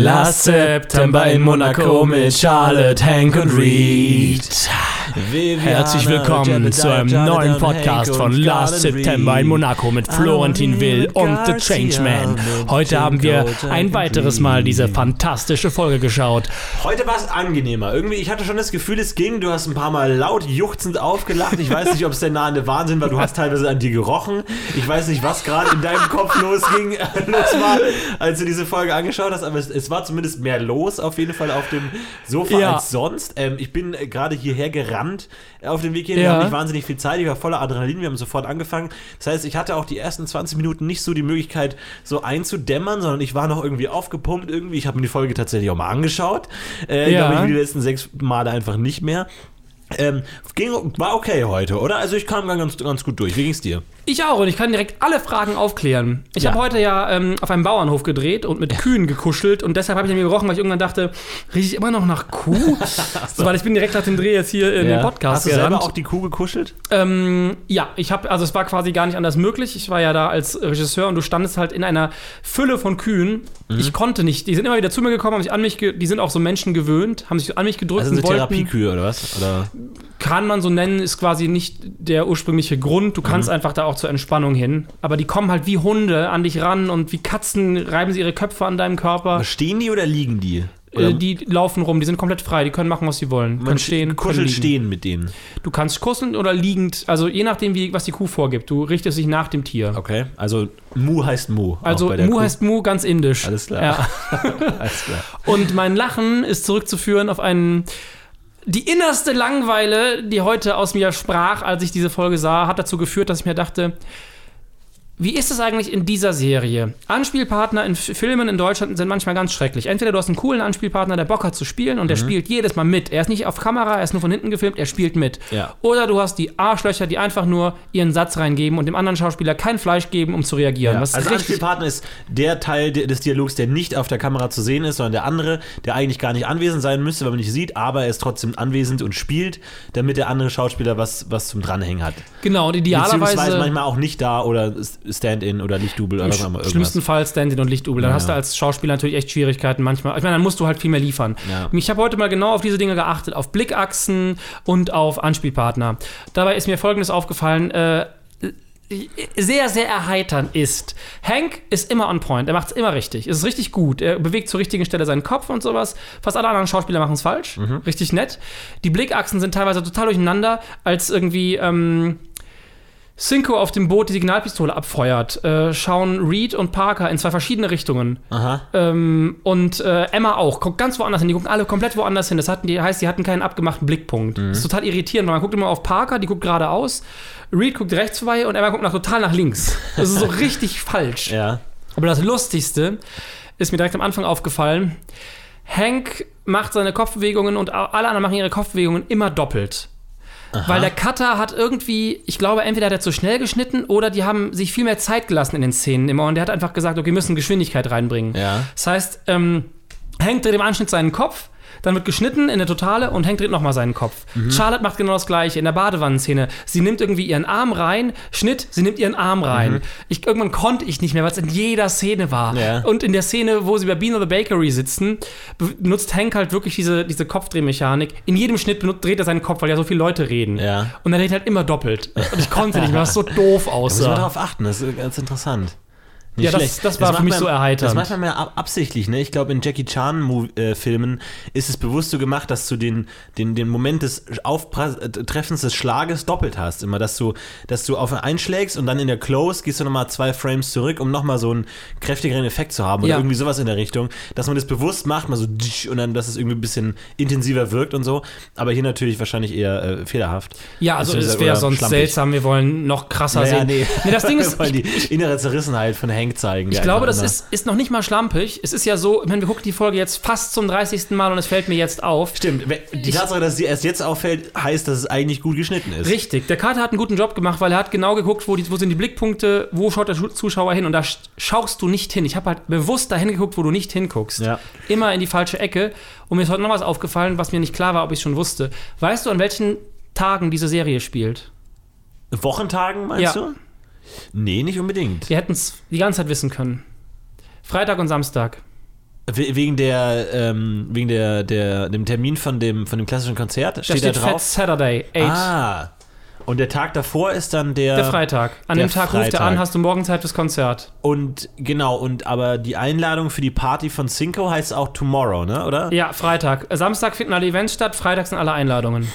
Last September in Monaco mit Charlotte, Hank und Reed. Herzlich willkommen zu einem neuen Podcast von Last September in Monaco mit Florentin Will und The Changeman. Heute haben wir ein weiteres Mal diese fantastische Folge geschaut. Heute war es angenehmer. Irgendwie, ich hatte schon das Gefühl, es ging. Du hast ein paar Mal laut juchzend aufgelacht. Ich weiß nicht, ob es der nahende Wahnsinn war. Du hast teilweise an dir gerochen. Ich weiß nicht, was gerade in deinem Kopf losging, los war, als du diese Folge angeschaut hast. Aber es, es war zumindest mehr los, auf jeden Fall auf dem Sofa Ja. als sonst. Ähm, ich bin äh, gerade hierher gerannt auf dem Weg hier. Ja. Wir haben nicht wahnsinnig viel Zeit. Ich war voller Adrenalin. Wir haben sofort angefangen. Das heißt, ich hatte auch die ersten 20 Minuten nicht so die Möglichkeit, so einzudämmern, sondern ich war noch irgendwie aufgepumpt irgendwie. Ich habe mir die Folge tatsächlich auch mal angeschaut. Äh, Ja. glaube ich, die letzten sechs Male einfach nicht mehr. Ähm, ging, war okay heute, oder? Also ich kam ganz, ganz gut durch. Wie ging's dir? Ich auch und ich kann direkt alle Fragen aufklären. Ich Ja. habe heute ja ähm, auf einem Bauernhof gedreht und mit Kühen gekuschelt und deshalb habe ich an mir gerochen, weil ich irgendwann dachte, rieche ich immer noch nach Kuh? so. Weil ich bin direkt nach dem Dreh jetzt hier in den Podcast Hast du selber gerannt. auch die Kuh gekuschelt? Ähm, ja, ich habe, also es war quasi gar nicht anders möglich. Ich war ja da als Regisseur und du standest halt in einer Fülle von Kühen. Mhm. Ich konnte nicht. Die sind immer wieder zu mir gekommen, haben sich an mich, die sind auch so Menschen gewöhnt, haben sich an mich gedrückt Also wollten. Therapiekühe oder was? Oder? Kann man so nennen, ist quasi nicht der ursprüngliche Grund. Du Mhm. kannst einfach da auch zur Entspannung hin. Aber die kommen halt wie Hunde an dich ran und wie Katzen reiben sie ihre Köpfe an deinem Körper. Stehen die oder liegen die? Oder Äh, die laufen rum, die sind komplett frei, die können machen, was sie wollen. man stehen, kuschelt stehen mit denen. Du kannst kuscheln oder liegend, also je nachdem, wie, was die Kuh vorgibt. Du richtest dich nach dem Tier. Okay. Also Mu heißt Mu. Also Mu Kuh. heißt Mu, ganz indisch. Alles klar. Ja. Alles klar. Und mein Lachen ist zurückzuführen auf einen. Die innerste Langweile, die heute aus mir sprach, als ich diese Folge sah, hat dazu geführt, dass ich mir dachte, wie ist es eigentlich in dieser Serie? Anspielpartner in Filmen in Deutschland sind manchmal ganz schrecklich. Entweder du hast einen coolen Anspielpartner, der Bock hat zu spielen und der spielt jedes Mal mit. Er ist nicht auf Kamera, er ist nur von hinten gefilmt, er spielt mit. Ja. Oder du hast die Arschlöcher, die einfach nur ihren Satz reingeben und dem anderen Schauspieler kein Fleisch geben, um zu reagieren. Ja. Was Also Anspielpartner ist der Teil de- des Dialogs, der nicht auf der Kamera zu sehen ist, sondern der andere, der eigentlich gar nicht anwesend sein müsste, weil man nicht sieht, aber er ist trotzdem anwesend und spielt, damit der andere Schauspieler was, was zum Dranhängen hat. Genau, und Beziehungsweise idealerweise. manchmal auch nicht da oder Stand-in oder Lichtdubel oder was auch immer. Im irgendwas. schlimmsten Fall Stand-in und Lichtdubel. Dann Ja, hast du als Schauspieler natürlich echt Schwierigkeiten manchmal. Ich meine, dann musst du halt viel mehr liefern. Ja. Ich habe heute mal genau auf diese Dinge geachtet, auf Blickachsen und auf Anspielpartner. Dabei ist mir Folgendes aufgefallen. Äh, sehr, sehr erheiternd ist. Hank ist immer on point. Er macht es immer richtig. Es ist richtig gut. Er bewegt zur richtigen Stelle seinen Kopf und sowas. Fast alle anderen Schauspieler machen es falsch. Mhm. Richtig nett. Die Blickachsen sind teilweise total durcheinander, als irgendwie. Ähm, Cinco auf dem Boot die Signalpistole abfeuert, äh, schauen Reed und Parker in zwei verschiedene Richtungen. Aha. Ähm, und äh, Emma auch. Guckt ganz woanders hin. Die gucken alle komplett woanders hin. Das hatten, die heißt, die hatten keinen abgemachten Blickpunkt. Das ist total irritierend, weil man guckt immer auf Parker, die guckt geradeaus. Reed guckt rechts vorbei und Emma guckt nach, total nach links. Das ist so richtig falsch. Ja. Aber das Lustigste ist mir direkt am Anfang aufgefallen. Hank macht seine Kopfbewegungen und alle anderen machen ihre Kopfbewegungen immer doppelt. Weil der Cutter hat irgendwie, ich glaube, entweder hat er zu schnell geschnitten oder die haben sich viel mehr Zeit gelassen in den Szenen immer und der hat einfach gesagt, okay, wir müssen Geschwindigkeit reinbringen. Ja. Das heißt, ähm, Hank dreht im Anschnitt seinen Kopf, dann wird geschnitten in der Totale und Hank dreht nochmal seinen Kopf. Mhm. Charlotte macht genau das gleiche in der Badewannenszene. Sie nimmt irgendwie ihren Arm rein, Schnitt, sie nimmt ihren Arm rein. Ich, irgendwann konnte ich nicht mehr, weil es in jeder Szene war. Mhm. Ja. Und in der Szene, wo sie bei Bean of the Bakery sitzen, benutzt Hank halt wirklich diese, diese Kopfdrehmechanik. In jedem Schnitt benutzt, dreht er seinen Kopf, weil ja so viele Leute reden. Ja. Und er dreht halt immer doppelt. Und ich konnte nicht mehr, was so doof Muss man aussah. darauf achten, das ist ganz interessant. Nicht Ja, das- schlecht. das war für macht mich man- so erheiternd. Das macht man ja ab absichtlich, ne? Ich glaube, in Jackie Chan-Filmen ist es bewusst so gemacht, dass du den, den, den Moment des Auftreffens des Schlages doppelt hast. Immer, dass du, dass du auf einschlägst und dann in der Close gehst du nochmal zwei Frames zurück, um nochmal so einen kräftigeren Effekt zu haben oder Ja. irgendwie sowas in der Richtung. Dass man das bewusst macht, mal so und dann, dass es irgendwie ein bisschen intensiver wirkt und so. Aber hier natürlich wahrscheinlich eher äh, fehlerhaft. Ja, also es wäre sonst schlampig. seltsam. Wir wollen noch krasser Naja, sehen. nee. Nee, das Ding ist, die innere Zerrissenheit von Hank zeigen. Ich glaube, das ist, ist noch nicht mal schlampig. Es ist ja so, ich meine, wir gucken die Folge jetzt fast zum 30. Mal und es fällt mir jetzt auf. Stimmt, die Ich- Tatsache, dass sie erst jetzt auffällt, heißt, dass es eigentlich gut geschnitten ist. Richtig, der Kater hat einen guten Job gemacht, weil er hat genau geguckt, wo, die, wo sind die Blickpunkte, wo schaut der Zuschauer hin und da sch- schaust du nicht hin. Ich habe halt bewusst dahin geguckt, wo du nicht hinguckst. Ja. Immer in die falsche Ecke. Und mir ist heute noch was aufgefallen, was mir nicht klar war, ob ich schon wusste. Weißt du, an welchen Tagen diese Serie spielt? Wochentagen, meinst Ja. du? Nee, nicht unbedingt. Wir hätten es die ganze Zeit wissen können. Freitag und Samstag. We- Wegen der, ähm, wegen der, der, dem Termin von dem, von dem klassischen Konzert Da steht, steht da Fat drauf. Saturday, 8. Ah. Und der Tag davor ist dann der. Der Freitag. An der dem Tag ruft er Freitag. an, hast du morgen Zeit fürs Konzert. Und genau, und aber die Einladung für die Party von Cinco heißt auch Tomorrow, ne? Oder? Ja, Freitag. Samstag finden alle Events statt, Freitag sind alle Einladungen.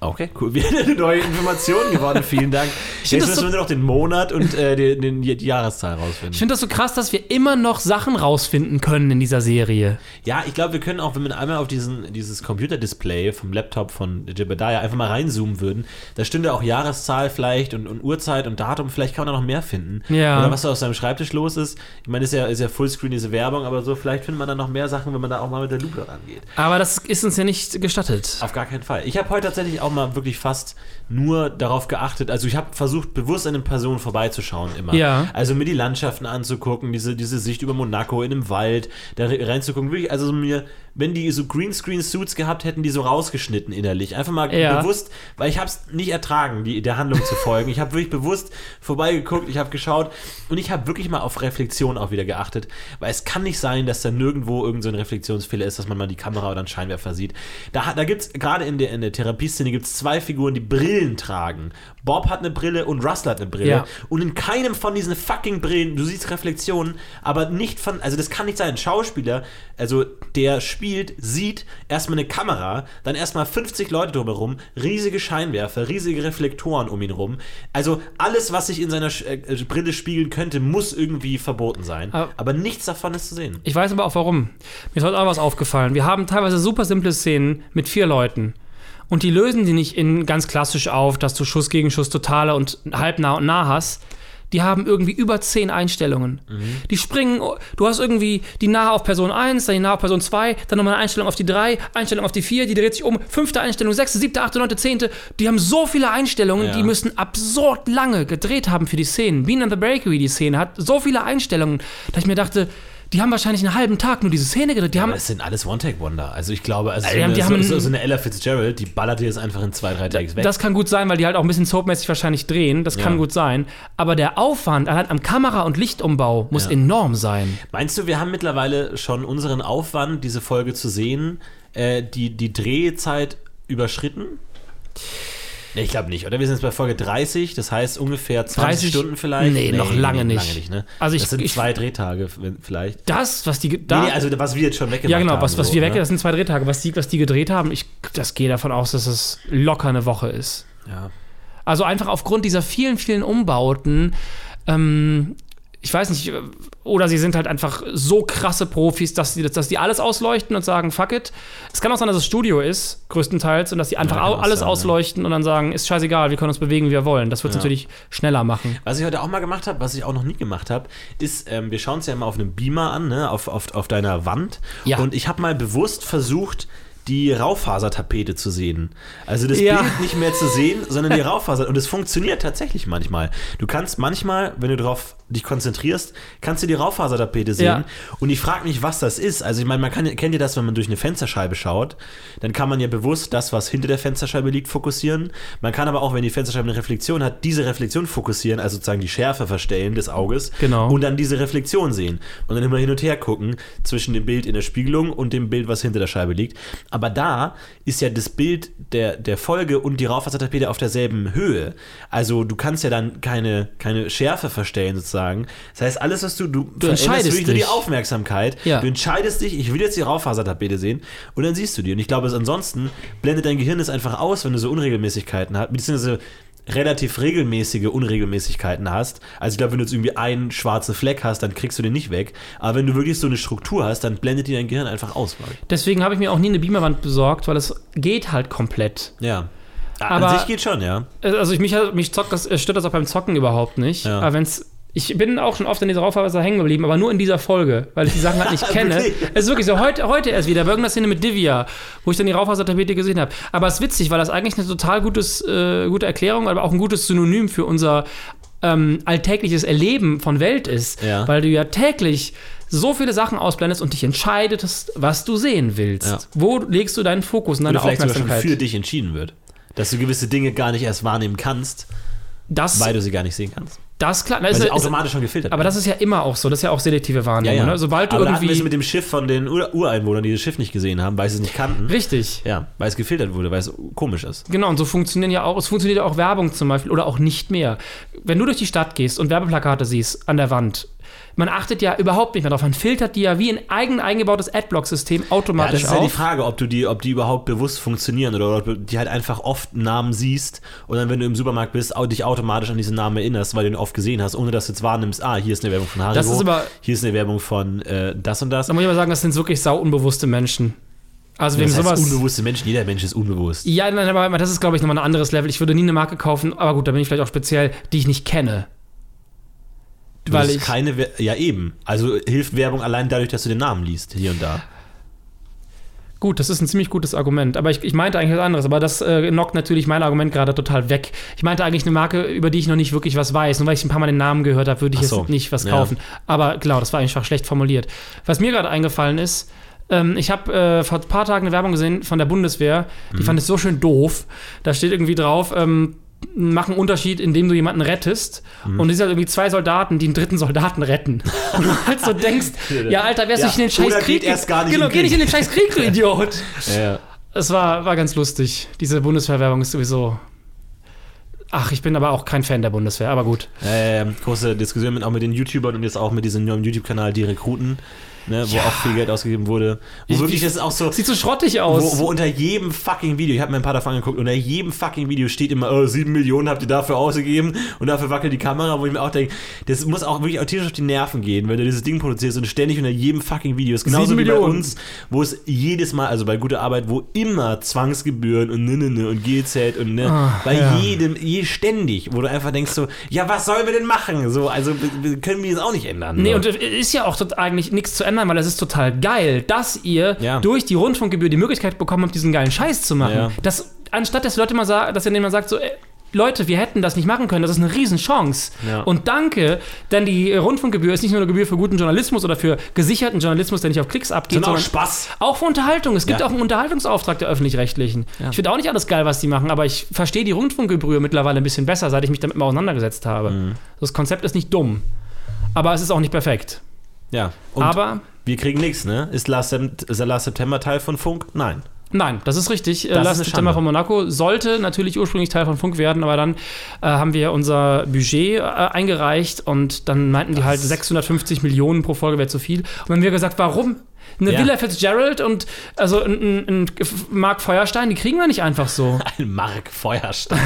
Okay. Cool. Wieder eine neue Information geworden. Vielen Dank. find Jetzt müssen so- wir noch den Monat und äh, den, den, die Jahreszahl rausfinden. Ich finde das so krass, dass wir immer noch Sachen rausfinden können in dieser Serie. Ja, ich glaube, wir können auch, wenn wir einmal auf diesen, dieses Computerdisplay vom Laptop von Jebediah einfach mal reinzoomen würden, da stünde auch Jahreszahl vielleicht und, und Uhrzeit und Datum, vielleicht kann man da noch mehr finden. Ja. Oder was da auf seinem Schreibtisch los ist. Ich meine, ist ja, ist ja Fullscreen, diese Werbung, aber so, vielleicht findet man da noch mehr Sachen, wenn man da auch mal mit der Lupe rangeht. Aber das ist uns ja nicht gestattet. Auf gar keinen Fall. Ich habe heute tatsächlich auch mal wirklich fast nur darauf geachtet, also ich habe versucht, bewusst an den Personen vorbeizuschauen immer. Ja. Also mir die Landschaften anzugucken, diese, diese Sicht über Monaco in einem Wald, da re- reinzugucken. Wirklich, also so mir, wenn die so Greenscreen-Suits gehabt hätten, die so rausgeschnitten innerlich. Einfach mal Ja. bewusst, weil ich habe es nicht ertragen, die, der Handlung zu folgen. Ich habe wirklich bewusst vorbeigeguckt, ich habe geschaut und ich habe wirklich mal auf Reflexion auch wieder geachtet, weil es kann nicht sein, dass da nirgendwo irgend so ein Reflexionsfehler ist, dass man mal die Kamera oder einen Scheinwerfer sieht. Da, da gibt es, gerade in der, in der Therapieszene, gibt es zwei Figuren, die Brillen tragen. Bob hat eine Brille und Russell hat eine Brille. Ja. Und in keinem von diesen fucking Brillen, du siehst Reflexionen, aber nicht von, also das kann nicht sein. Ein Schauspieler, also der spielt, sieht erstmal eine Kamera, dann erstmal 50 Leute drumherum, riesige Scheinwerfer, riesige Reflektoren um ihn rum. Also alles, was sich in seiner äh, Brille spiegeln könnte, muss irgendwie verboten sein. Aber- Aber nichts davon ist zu sehen. Ich weiß aber auch warum. Mir ist heute auch was aufgefallen. Wir haben teilweise super simple Szenen mit vier Leuten. Und die lösen die nicht in ganz klassisch auf, dass du Schuss gegen Schuss totale und halbnah und nah hast. Die haben irgendwie über zehn Einstellungen. Die springen, du hast irgendwie die nahe auf Person 1, dann die nahe auf Person 2, dann nochmal eine Einstellung auf die 3, Einstellung auf die 4, die dreht sich um, fünfte Einstellung, sechste, siebte, achte, neunte, zehnte. Die haben so viele Einstellungen, Ja. die müssen absurd lange gedreht haben für die Szenen. Bean and the Bakery, die Szene, hat so viele Einstellungen, dass ich mir dachte, die haben wahrscheinlich einen halben Tag nur diese Szene gedreht. Die haben, Aber es sind alles One-Take-Wonder. Also ich glaube, also die so, haben- eine, so, haben- so, so eine Ella Fitzgerald, die ballert dir jetzt einfach in zwei, drei Takes weg. das kann gut sein, weil die halt auch ein bisschen soapmäßig wahrscheinlich drehen. Das kann Ja. gut sein. Aber der Aufwand allein am Kamera- und Lichtumbau muss Ja. enorm sein. Meinst du, wir haben mittlerweile schon unseren Aufwand, diese Folge zu sehen, äh, die, die Drehzeit überschritten? Nee, ich glaube nicht. Oder wir sind jetzt bei Folge 30, das heißt ungefähr 20 30? Stunden vielleicht. Nee, noch lange nicht. Lange nicht ne? Also ich- das sind ich- zwei Drehtage vielleicht. Das, was die da, nee, nee, also was wir jetzt schon weggemacht ja genau, haben. was, was so, wir ne? das sind zwei Drehtage. Was die, was die gedreht haben, ich das gehe davon aus, dass es locker eine Woche ist. Ja. Also einfach aufgrund dieser vielen, vielen Umbauten, ähm, ich weiß nicht, oder sie sind halt einfach so krasse Profis, dass die, dass die alles ausleuchten und sagen, fuck it. Es kann auch sein, dass es Studio ist, größtenteils, und dass die einfach auch alles sein, ja. ausleuchten und dann sagen, ist scheißegal, wir können uns bewegen, wie wir wollen. Das wird es Ja. natürlich schneller machen. Was ich heute auch mal gemacht habe, was ich auch noch nie gemacht habe, ist, ähm, wir schauen es ja immer auf einem Beamer an, ne? auf, auf, auf deiner Wand. Ja. Und ich habe mal bewusst versucht, die Raufasertapete zu sehen. Also das Ja. Bild nicht mehr zu sehen, sondern die Raufaser. Und es funktioniert tatsächlich manchmal. Du kannst manchmal, wenn du darauf dich konzentrierst, kannst du die Raufasertapete sehen. Ja. Und ich frage mich, was das ist. Also ich meine, man kann, kennt ihr das, wenn man durch eine Fensterscheibe schaut, dann kann man ja bewusst das, was hinter der Fensterscheibe liegt, fokussieren. Man kann aber auch, wenn die Fensterscheibe eine Reflexion hat, diese Reflexion fokussieren, also sozusagen die Schärfe verstellen des Auges. Genau. Und dann diese Reflexion sehen. Und dann immer hin und her gucken zwischen dem Bild in der Spiegelung und dem Bild, was hinter der Scheibe liegt. Aber da ist ja das Bild der, der Folge und die Raufasertapete auf derselben Höhe. Also du kannst ja dann keine, keine Schärfe verstellen sozusagen. Das heißt, alles, was du, du, veränderst entscheidest wirklich nur die dich. Aufmerksamkeit. Ja. Du entscheidest dich, ich will jetzt die Raufasertapete sehen und dann siehst du die. Und ich glaube, es ansonsten blendet dein Gehirn es einfach aus, wenn du so Unregelmäßigkeiten hast, beziehungsweise relativ regelmäßige Unregelmäßigkeiten hast. Also ich glaube, wenn du jetzt irgendwie einen schwarzen Fleck hast, dann kriegst du den nicht weg. Aber wenn du wirklich so eine Struktur hast, dann blendet dir dein Gehirn einfach aus. ich. Deswegen habe ich mir auch nie eine Beamerwand besorgt, weil es geht halt komplett. Ja. Aber- An sich geht schon, ja. Also ich, mich, mich zockt das, äh, stört das auch beim Zocken überhaupt nicht. Ja. Aber wenn's. Ich bin auch schon oft in dieser Raufaser hängen geblieben, aber nur in dieser Folge, weil ich die Sachen halt nicht kenne. Es ist wirklich so, heute, heute erst wieder, bei irgendeiner Szene mit Divya, wo ich dann die Raufasertapete gesehen habe. Aber es ist witzig, weil das eigentlich eine total gutes, äh, gute Erklärung, aber auch ein gutes Synonym für unser ähm, alltägliches Erleben von Welt ist. Ja. Weil du ja täglich so viele Sachen ausblendest und dich entscheidest, was du sehen willst. Ja. Wo legst du deinen Fokus und deine Oder vielleicht sogar Aufmerksamkeit? für dich entschieden wird. Dass du gewisse Dinge gar nicht erst wahrnehmen kannst, das weil du sie gar nicht sehen kannst. Das ist klar. Das ist, automatisch schon gefiltert aber werden. das ist ja immer auch so. Das ist ja auch selektive Wahrnehmung. Ne? Sobald du aber da irgendwie. mit dem Schiff von den Ur Ureinwohnern, die das Schiff nicht gesehen haben, weil sie es nicht kannten. Richtig. Ja, weil es gefiltert wurde, weil es komisch ist. Genau, und so funktionieren ja auch, es funktioniert ja auch Werbung zum Beispiel oder auch nicht mehr. Wenn du durch die Stadt gehst und Werbeplakate siehst an der Wand, man achtet ja überhaupt nicht mehr drauf. Man filtert die ja wie ein eigen eingebautes Adblock-System Ja, automatisch das ist ja die auf. Frage, ob du die, ob die überhaupt bewusst funktionieren oder ob du die halt einfach oft Namen siehst und dann, wenn du im Supermarkt bist, dich automatisch an diesen Namen erinnerst, weil du ihn oft gesehen hast, ohne dass du jetzt wahrnimmst, ah, hier ist eine Werbung von Haribo, Das ist aber- hier ist eine Werbung von äh, das und das. da muss ich aber sagen, das sind wirklich sauunbewusste Menschen. Also wem Das heißt, sowas. unbewusste Menschen, jeder Mensch ist unbewusst. Ja, nein, aber das ist, glaube ich, nochmal ein anderes Level. Ich würde nie eine Marke kaufen, aber gut, da bin ich vielleicht auch speziell, die ich nicht kenne. Du weil ich- keine, We- ja eben. Also hilft Werbung allein dadurch, dass du den Namen liest, hier und da. Gut, das ist ein ziemlich gutes Argument. Aber ich, ich meinte eigentlich was anderes. Aber das äh, knockt natürlich mein Argument gerade total weg. Ich meinte eigentlich eine Marke, über die ich noch nicht wirklich was weiß. Nur weil ich ein paar Mal den Namen gehört habe, würde ich so. jetzt nicht was Ja. kaufen. Aber klar, das war einfach schlecht formuliert. Was mir gerade eingefallen ist, ähm, ich habe äh, vor ein paar Tagen eine Werbung gesehen von der Bundeswehr. Die fand ich so schön doof. Da steht irgendwie drauf, ähm, mach einen Unterschied, indem du jemanden rettest. Und es sind halt irgendwie zwei Soldaten, die einen dritten Soldaten retten. Und du halt so denkst, ja, Alter, wärst du Ja, nicht in den scheiß oder Krieg. geht erst gar nicht genau, geh nicht in den scheiß Krieg, du Idiot. Ja, ja. Es war, war ganz lustig. Diese Bundeswehrwerbung ist sowieso. Ach, ich bin aber auch kein Fan der Bundeswehr, aber gut. Ähm, große Diskussion mit, auch mit den YouTubern und jetzt auch mit diesem neuen YouTube-Kanal Die Rekruten, ne, wo auch viel Geld ausgegeben wurde. Wo Ich- wirklich das ist auch so, Sieht so schrottig aus. wo, wo unter jedem fucking Video, ich habe mir ein paar davon angeguckt, unter jedem fucking Video steht immer, oh, 7 Millionen habt ihr dafür ausgegeben und dafür wackelt die Kamera, wo ich mir auch denke, das muss auch wirklich autistisch auf die Nerven gehen, wenn du dieses Ding produzierst und ständig unter jedem fucking Video ist. Genauso wie bei uns, wo es jedes Mal, also bei guter Arbeit, wo immer Zwangsgebühren und ne, ne, ne und GZ und ne, Ah, bei ja. jedem, je ständig, wo du einfach denkst so, ja, was sollen wir denn machen? So, also können wir das auch nicht ändern. Nee, so. und es ist ja auch tot- eigentlich nichts zu ändern, weil es ist total geil, dass ihr Ja. durch die Rundfunkgebühr die Möglichkeit bekommen habt, diesen geilen Scheiß zu machen. Ja. Das, anstatt dass Leute mal sagen, dass jemand sagt, so, ey, Leute, wir hätten das nicht machen können, das ist eine Riesenchance. Ja. Und danke, denn die Rundfunkgebühr ist nicht nur eine Gebühr für guten Journalismus oder für gesicherten Journalismus, der nicht auf Klicks abgeht, Sondern auch Spaß. Auch für Unterhaltung. Es gibt Ja. auch einen Unterhaltungsauftrag der Öffentlich-Rechtlichen. Ja. Ich finde auch nicht alles geil, was die machen, aber ich verstehe die Rundfunkgebühr mittlerweile ein bisschen besser, seit ich mich damit mal auseinandergesetzt habe. Mhm. Das Konzept ist nicht dumm. Aber es ist auch nicht perfekt. Ja. Und aber wir kriegen nichts, ne? Ist Last, ist der Last September Teil von Funk? Nein. nein, das ist richtig. Äh, Das ist Last September von Monaco sollte natürlich ursprünglich Teil von Funk werden, aber dann äh, haben wir unser Budget äh, eingereicht und dann meinten die halt 650 Millionen pro Folge wäre zu viel. Und dann haben wir gesagt, warum? Eine Ja. Villa Fitzgerald und also ein, ein, Mark Feuerstein, die kriegen wir nicht einfach so. Ein Mark Feuerstein.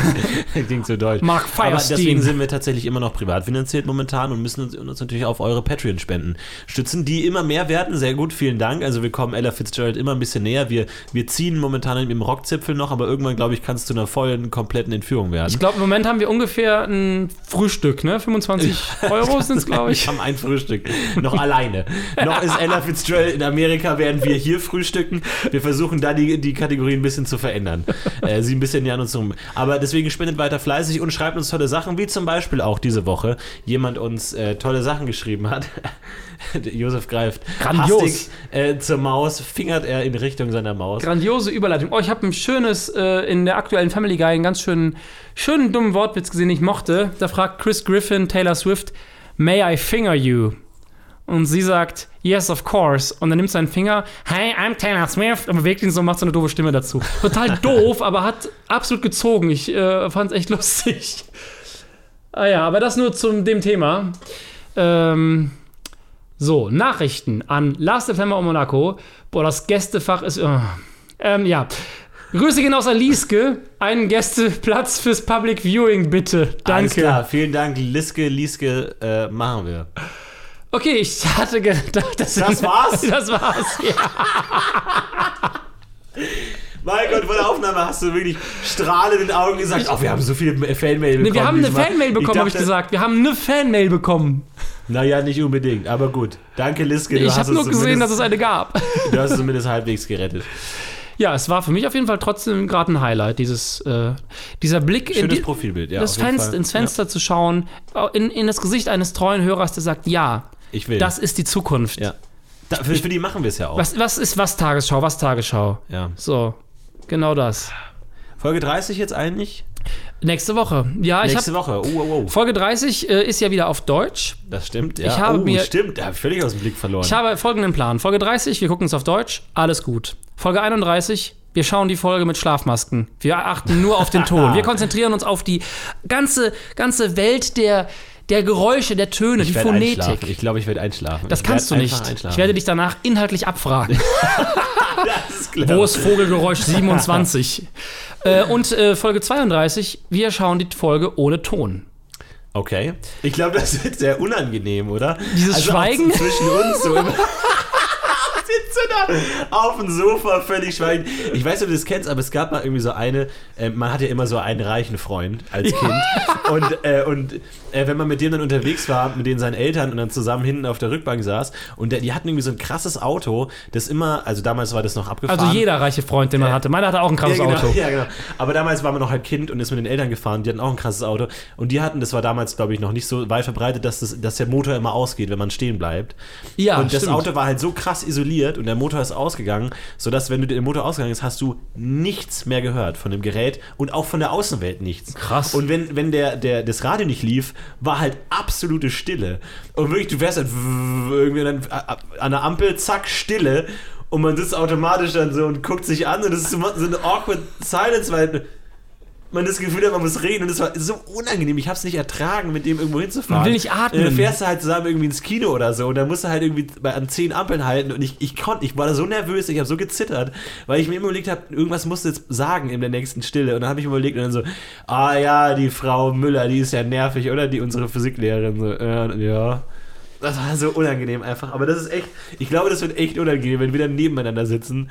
Klingt so deutsch. Mark Aber Feuerstein. deswegen sind wir tatsächlich immer noch privat finanziert momentan und müssen uns, uns natürlich auf eure Patreon-Spenden stützen, die immer mehr werden. Sehr gut, vielen Dank. Also wir kommen Ella Fitzgerald immer ein bisschen näher. Wir, wir ziehen momentan im Rockzipfel noch, aber irgendwann, glaube ich, kann es zu einer vollen, kompletten Entführung werden. Ich glaube, im Moment haben wir ungefähr ein Frühstück, ne? 25 Euro sind es, glaube ich. Wir haben ein Frühstück. Noch alleine. Noch ist Ella Fitzgerald in Amerika, während wir hier frühstücken. Wir versuchen da die, die Kategorie ein bisschen zu verändern. Äh, sie ein bisschen näher an uns rum. Aber deswegen spendet weiter fleißig und schreibt uns tolle Sachen, wie zum Beispiel auch diese Woche jemand uns äh, tolle Sachen geschrieben hat. Josef greift Grandios. hastig äh, zur Maus, fingert er in Richtung seiner Maus. Grandiose Überleitung. Oh, ich habe ein schönes, äh, in der aktuellen Family Guy, einen ganz schönen, schönen dummen Wortwitz gesehen, den ich mochte. Da fragt Chris Griffin Taylor Swift, May I finger you? Und sie sagt, yes, of course. Und dann nimmt seinen Finger, hey, I'm Taylor Swift, und bewegt ihn so und macht so eine doofe Stimme dazu. Total doof, aber hat absolut gezogen. Ich äh, fand es echt lustig. Ah ja, aber das nur zu dem Thema. Ähm, so, Nachrichten an Last September und Monaco. Boah, das Gästefach ist. Oh. Ähm, ja. Grüße gehen aus Aliske. Einen Gästeplatz fürs Public Viewing, bitte. Alles Danke. klar, vielen Dank, Liske, Lieske, äh, machen wir. Okay, ich hatte gedacht, das, Das war's? Das war's. Ja. Mein Gott, vor der Aufnahme hast du wirklich strahlend in den Augen gesagt, oh, wir haben so viele Fanmail bekommen. Nee, wir haben eine. Fanmail bekommen, habe ich gesagt. Wir haben eine Fanmail bekommen. Naja, nicht unbedingt, aber gut. Danke, Liske. du Ich habe nur gesehen, dass es eine gab. Du hast es zumindest halbwegs gerettet. Ja, es war für mich auf jeden Fall trotzdem gerade ein Highlight, dieses, äh, dieser Blick in die, Profilbild, ja. das Fenster, ins Fenster zu schauen, in, in das Gesicht eines treuen Hörers, der sagt, ja, Ja, ich will. das ist die Zukunft. ja. Da, für, für die machen wir es ja auch. Was, was ist was Tagesschau, was Tagesschau? Ja. So, genau das. Folge 30 jetzt eigentlich? Nächste Woche. Ja, ich Nächste habe Woche. Oh, oh, oh. Folge 30 äh, ist ja wieder auf Deutsch. Das stimmt. Ja. Ich habe oh, mir- stimmt. Da hab ich völlig aus dem Blick verloren. Ich habe folgenden Plan. Folge 30, wir gucken es auf Deutsch, alles gut. Folge 31, wir schauen die Folge mit Schlafmasken. Wir achten nur auf den Ton. Wir konzentrieren uns auf die ganze, ganze Welt der, der Geräusche, der Töne, die ich werde Phonetik. Ich glaube, ich werde einschlafen. Das ich kannst du nicht. Ich werde dich danach inhaltlich abfragen. das ist klar. Wo ist Vogelgeräusch 27? äh, und äh, Folge 32, wir schauen die Folge ohne Ton. Okay. Ich glaube, das wird sehr unangenehm, oder? Dieses also Schweigen? Zwischen uns so immer. Sitze da auf dem Sofa völlig schweigend. Ich weiß nicht, ob du das kennst, aber es gab mal irgendwie so eine, äh, man hat ja immer so einen reichen Freund als Kind. Und, äh, und äh, wenn man mit dem dann unterwegs war, mit denen seinen Eltern und dann zusammen hinten auf der Rückbank saß und der, die hatten irgendwie so ein krasses Auto, das immer, also damals war das noch abgefahren. Also jeder reiche Freund, den man hatte. Meiner hatte auch ein krasses ja, genau, Auto. Ja, genau. Aber damals war man noch halt Kind und ist mit den Eltern gefahren. Die hatten auch ein krasses Auto. Und die hatten, das war damals, glaube ich, noch nicht so weit verbreitet, dass, das, dass der Motor immer ausgeht, wenn man stehen bleibt. Ja, und das stimmt. Auto war halt so krass isoliert und der Motor ist ausgegangen, sodass, wenn du der Motor ausgegangen ist, hast du nichts mehr gehört von dem Gerät und auch von der Außenwelt nichts. Krass. Und wenn, wenn der, der, das Radio nicht lief, war halt absolute Stille. Und wirklich, du fährst halt irgendwie dann an der Ampel, zack, Stille. Und man sitzt automatisch dann so und guckt sich an und das ist so so eine awkward silence, weil man das Gefühl hat, man muss reden und es war so unangenehm. Ich habe es nicht ertragen, mit dem irgendwo hinzufahren. Man will nicht atmen. Und dann fährst du halt zusammen irgendwie ins Kino oder so und dann musst du halt irgendwie bei, an zehn Ampeln halten und ich, ich konnte, ich war da so nervös, ich habe so gezittert, weil ich mir immer überlegt habe, irgendwas musst du jetzt sagen in der nächsten Stille und dann habe ich mir überlegt und dann so, ah ja, die Frau Müller, die ist ja nervig, oder? Die unsere Physiklehrerin, so, äh, ja. Das war so unangenehm einfach, aber das ist echt, ich glaube, das wird echt unangenehm, wenn wir dann nebeneinander sitzen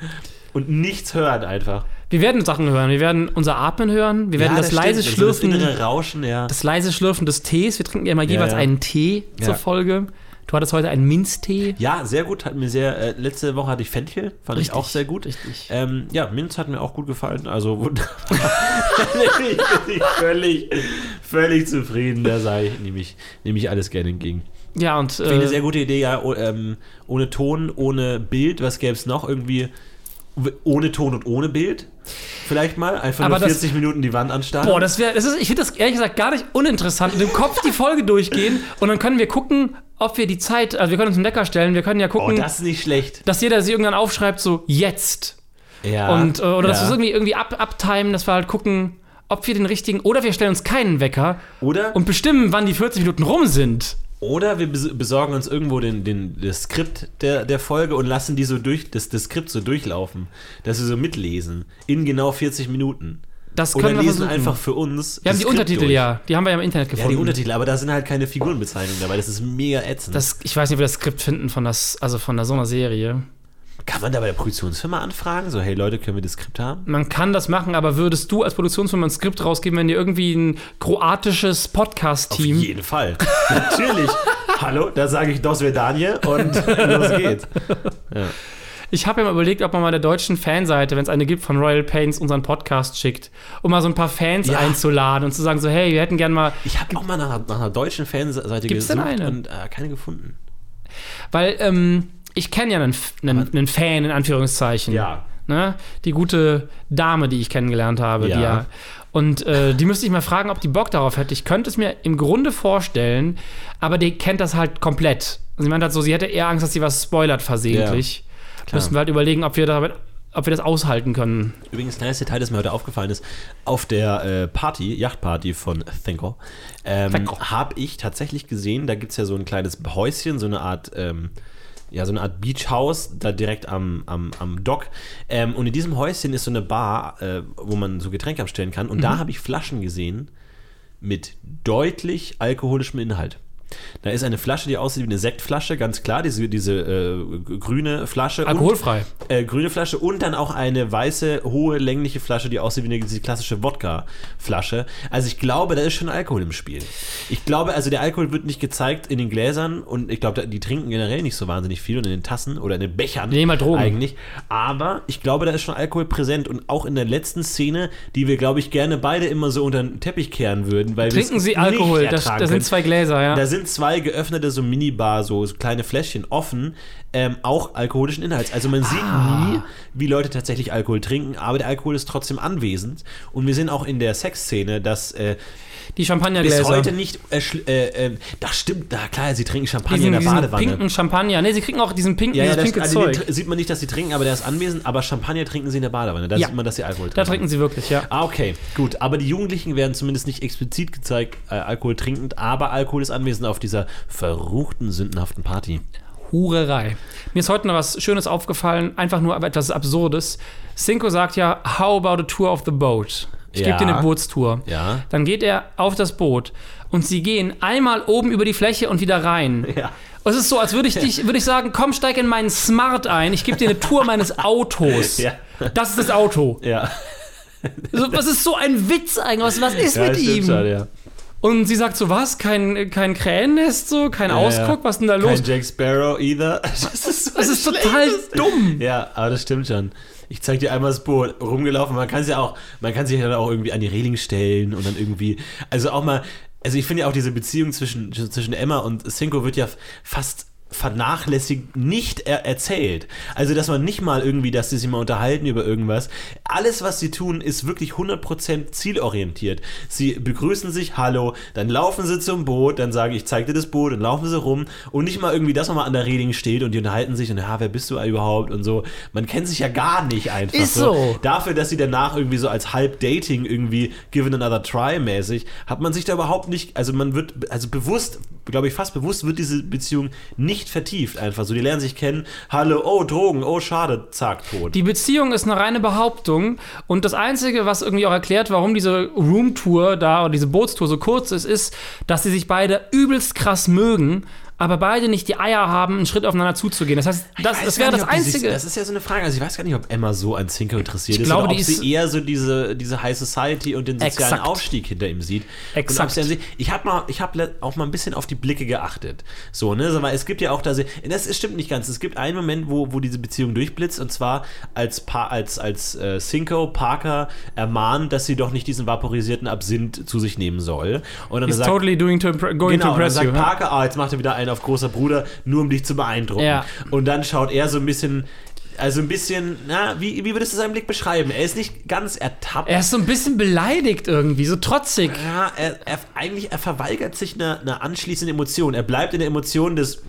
und nichts hören einfach. Wir werden Sachen hören. Wir werden unser Atmen hören. Wir werden Ja, das, leise stimmt. Schlürfen, Das innere Rauschen, ja. das leise Schlürfen des Tees. Wir trinken ja immer jeweils ja. einen Tee zur Ja. Folge. Du hattest heute einen Minztee. Ja, sehr gut, hat mir sehr, äh, letzte Woche hatte ich Fenchel, fand ich auch sehr gut. Richtig. Ähm, ja, Minz hat mir auch gut gefallen, also wunderbar. ich bin völlig, völlig zufrieden, da sage ich, nehme ich, nehme ich alles gerne entgegen. Ja, und Finde ich eine äh, sehr gute Idee, ja, oh, ähm, ohne Ton, ohne Bild, was gäbe es noch? Irgendwie ohne Ton und ohne Bild? Vielleicht mal, einfach Aber nur das- 40 Minuten die Wand anstarren. boah, das wäre, das ist, ich finde das ehrlich gesagt gar nicht uninteressant. Mit dem Kopf die Folge durchgehen und dann können wir gucken, ob wir die Zeit, also wir können uns einen Wecker stellen, wir können ja oh, gucken, das ist nicht schlecht. dass jeder sie irgendwann aufschreibt, so jetzt. Ja. Und, äh, oder dass wir es ja. irgendwie, irgendwie ab, abtimen, dass wir halt gucken, ob wir den richtigen, oder wir stellen uns keinen Wecker Oder? und bestimmen, wann die 40 Minuten rum sind. Oder wir bes- besorgen uns irgendwo den, den, das Skript der, der Folge und lassen die so durch, das, das Skript so durchlaufen, dass sie so mitlesen. In genau 40 Minuten. Das Oder können wir lesen versuchen. einfach für uns. wir haben die Skript Untertitel durch. ja, die haben wir ja im Internet Ja, gefunden. die Untertitel, aber da sind halt keine Figurenbezeichnungen dabei. Das ist mega ätzend. das, ich weiß nicht, ob wir das Skript finden von, das, also von der, so einer Serie. Kann man da bei der Produktionsfirma anfragen? So, hey Leute, können wir das Skript haben? Man kann das machen, aber würdest du als Produktionsfirma ein Skript rausgeben, wenn dir irgendwie ein kroatisches Auf Podcast-Team. jeden Fall. Natürlich. Hallo, da sage ich Dos Vedanje und los geht's. Ich habe ja mal überlegt, ob man mal der deutschen Fanseite, wenn es eine gibt von Royal Pains, unseren Podcast schickt, um mal so ein paar Fans Ja. einzuladen und zu sagen, so, hey, wir hätten gern mal. Ich habe auch mal nach, nach einer deutschen Fanseite Gibt's denn gesucht eine? und äh, keine gefunden. Weil, ähm, ich kenne ja einen, einen, einen Fan, in Anführungszeichen. Ja. Ne? Die gute Dame, die ich kennengelernt habe. Ja. Die ja und äh, die müsste ich mal fragen, ob die Bock darauf hätte. Ich könnte es mir im Grunde vorstellen, aber die kennt das halt komplett. Sie meint halt so, sie hätte eher Angst, dass sie was spoilert versehentlich. Müssen wir halt überlegen, ob wir, damit, ob wir das aushalten können. Übrigens, kleines Detail, das mir heute aufgefallen ist, auf der äh, Party, Yachtparty von Thinko, ähm, habe ich tatsächlich gesehen, da gibt es ja so ein kleines Häuschen, so eine Art, ähm, ja, so eine Art Beachhaus, da direkt am, am, am Dock. Ähm, und in diesem Häuschen ist so eine Bar, äh, wo man so Getränke abstellen kann. Und Mhm. da habe ich Flaschen gesehen mit deutlich alkoholischem Inhalt. Da ist eine Flasche, die aussieht wie eine Sektflasche, ganz klar, diese, diese äh, grüne Flasche. und- Alkoholfrei. äh, grüne Flasche und dann auch eine weiße, hohe, längliche Flasche, die aussieht wie eine diese klassische Wodka-Flasche. Also ich glaube, da ist schon Alkohol im Spiel. Ich glaube, also der Alkohol wird nicht gezeigt in den Gläsern und ich glaube, da- die trinken generell nicht so wahnsinnig viel und in den Tassen oder in den Bechern. Die nehmen halt Drogen. Eigentlich. Aber ich glaube, da ist schon Alkohol präsent und auch in der letzten Szene, die wir, glaube ich, gerne beide immer so unter den Teppich kehren würden, weil wir Trinken Sie Alkohol? Das, das sind zwei Gläser, ja. Da sind sind zwei geöffnete so Minibar, so, so kleine Fläschchen offen, ähm, auch alkoholischen Inhalts. Also man sieht Ah. nie, wie Leute tatsächlich Alkohol trinken, aber der Alkohol ist trotzdem anwesend. Und wir sehen auch in der Sexszene, dass äh, Die bis Champagnergläser. heute nicht, äh, äh, äh, das stimmt, na klar, sie trinken Champagner diesen, in der Badewanne. pinken Champagner. Ne, sie kriegen auch diesen pinken, Ja, ja, das, pinke also Zeug. sieht man nicht, dass sie trinken, aber der ist anwesend, aber Champagner trinken sie in der Badewanne. Da Ja. sieht man, dass sie Alkohol trinken. Da trinken sie wirklich, ja. Ah, okay, gut. Aber die Jugendlichen werden zumindest nicht explizit gezeigt, äh, Alkohol trinkend, aber Alkohol ist anwesend auf dieser verruchten, sündenhaften Party. Hurerei. Mir ist heute noch was Schönes aufgefallen, einfach nur aber etwas Absurdes. Cinco sagt ja, how about a tour of the boat? Ich Ja. gebe dir eine Bootstour. Ja. Dann geht er auf das Boot und sie gehen einmal oben über die Fläche und wieder rein. Ja. Und es ist so, als würde ich dich, würde ich sagen, komm, steig in meinen Smart ein, ich gebe dir eine Tour meines Autos. Ja. Das ist das Auto. Ja. So, was ist so ein Witz eigentlich? Was, was ist ja mit ihm? schon, ja. Und sie sagt so, was? Kein, kein Krähennest so? Kein Ja, Ausguck? Was ist denn da los? Kein Jack Sparrow either. Das ist, so Das ist total dumm. Ja, aber das stimmt schon. Ich zeig dir einmal das Boot rumgelaufen. Man kann es ja auch, man kann sich dann auch irgendwie an die Reling stellen und dann irgendwie, also auch mal, also ich finde ja auch diese Beziehung zwischen, zwischen Emma und Cinco wird ja fast vernachlässigt, nicht er erzählt. Also, dass man nicht mal irgendwie, dass sie sich mal unterhalten über irgendwas. Alles, was sie tun, ist wirklich 100% zielorientiert. Sie begrüßen sich, hallo, dann laufen sie zum Boot, dann sagen, ich zeig dir das Boot, dann laufen sie rum und nicht mal irgendwie, dass man mal an der Reling steht und die unterhalten sich und ja, wer bist du überhaupt und so. Man kennt sich ja gar nicht einfach. Ist so. Dafür, dass sie danach irgendwie so als Halb-Dating irgendwie given another try mäßig, hat man sich da überhaupt nicht, also man wird, also bewusst, glaube ich, fast bewusst wird diese Beziehung nicht vertieft einfach so. Die lernen sich kennen, hallo, oh, Drogen, oh, schade, zack, tot. Die Beziehung ist eine reine Behauptung und das Einzige, was irgendwie auch erklärt, warum diese Roomtour da oder diese Bootstour so kurz ist, ist, dass sie sich beide übelst krass mögen, aber beide nicht die Eier haben, einen Schritt aufeinander zuzugehen. Das heißt, das, das wäre das die sich- Einzige. das ist ja so eine Frage. Also ich weiß gar nicht, ob Emma so an Cinco interessiert Ich ist glaube, oder ob die ist- sie eher so diese, diese High Society und den sozialen Exakt. Aufstieg hinter ihm sieht. Exakt. Und ob sie an sich, ich habe mal, ich habe auch mal ein bisschen auf die Blicke geachtet. So, ne, weil es gibt ja auch da, das stimmt nicht ganz. Es gibt einen Moment, wo, wo diese Beziehung durchblitzt und zwar als pa als als äh, Cinco Parker ermahnt, dass sie doch nicht diesen vaporisierten Absinth zu sich nehmen soll. Und dann He's sagt, totally doing to going Genau, to und dann impress sagt you. Parker, ah, jetzt macht er wieder einen auf großer Bruder, nur um dich zu beeindrucken. Ja. Und dann schaut er so ein bisschen, also ein bisschen, na, wie, wie würdest du seinen Blick beschreiben? Er ist nicht ganz ertappt. Er ist so ein bisschen beleidigt irgendwie, so trotzig. ja, er, er, eigentlich, er verweigert sich einer, einer anschließenden Emotion. Er bleibt in der Emotion des.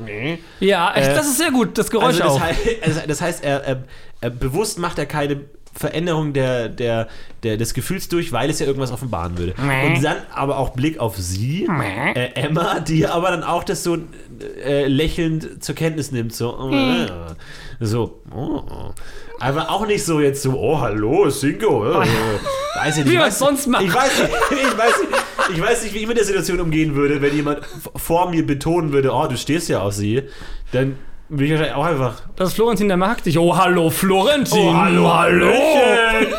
Ja, echt, Äh, das ist sehr gut, das Geräusch Also das, auch. heißt, also das heißt, er, er, er bewusst macht er keine Veränderung der, der, der, des Gefühls durch, weil es ja irgendwas offenbaren würde. Und dann aber auch Blick auf sie, äh, Emma, die aber dann auch das so äh, lächelnd zur Kenntnis nimmt. So, äh, so oh. aber auch nicht so jetzt so, oh, hallo, Cinco. Äh, weiß ich nicht. Wie man weiß, sonst macht. Ich weiß, nicht, ich, weiß nicht, ich weiß nicht, wie ich mit der Situation umgehen würde, wenn jemand vor mir betonen würde, oh, du stehst ja auf sie. Dann würde ich wahrscheinlich auch einfach Das ist Florentin, der mag dich. Oh, hallo, Florentin. Oh, hallo, Hallöchen.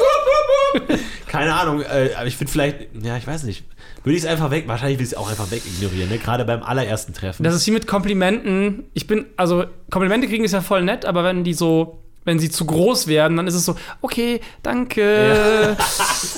Keine Ahnung, äh, aber ich finde vielleicht, ja, ich weiß nicht. Würde ich es einfach weg, wahrscheinlich will ich es auch einfach weg ignorieren, ne? gerade beim allerersten Treffen. Das ist wie mit Komplimenten. Ich bin, also Komplimente kriegen ist ja voll nett, aber wenn die so, wenn sie zu groß werden, dann ist es so, okay, danke.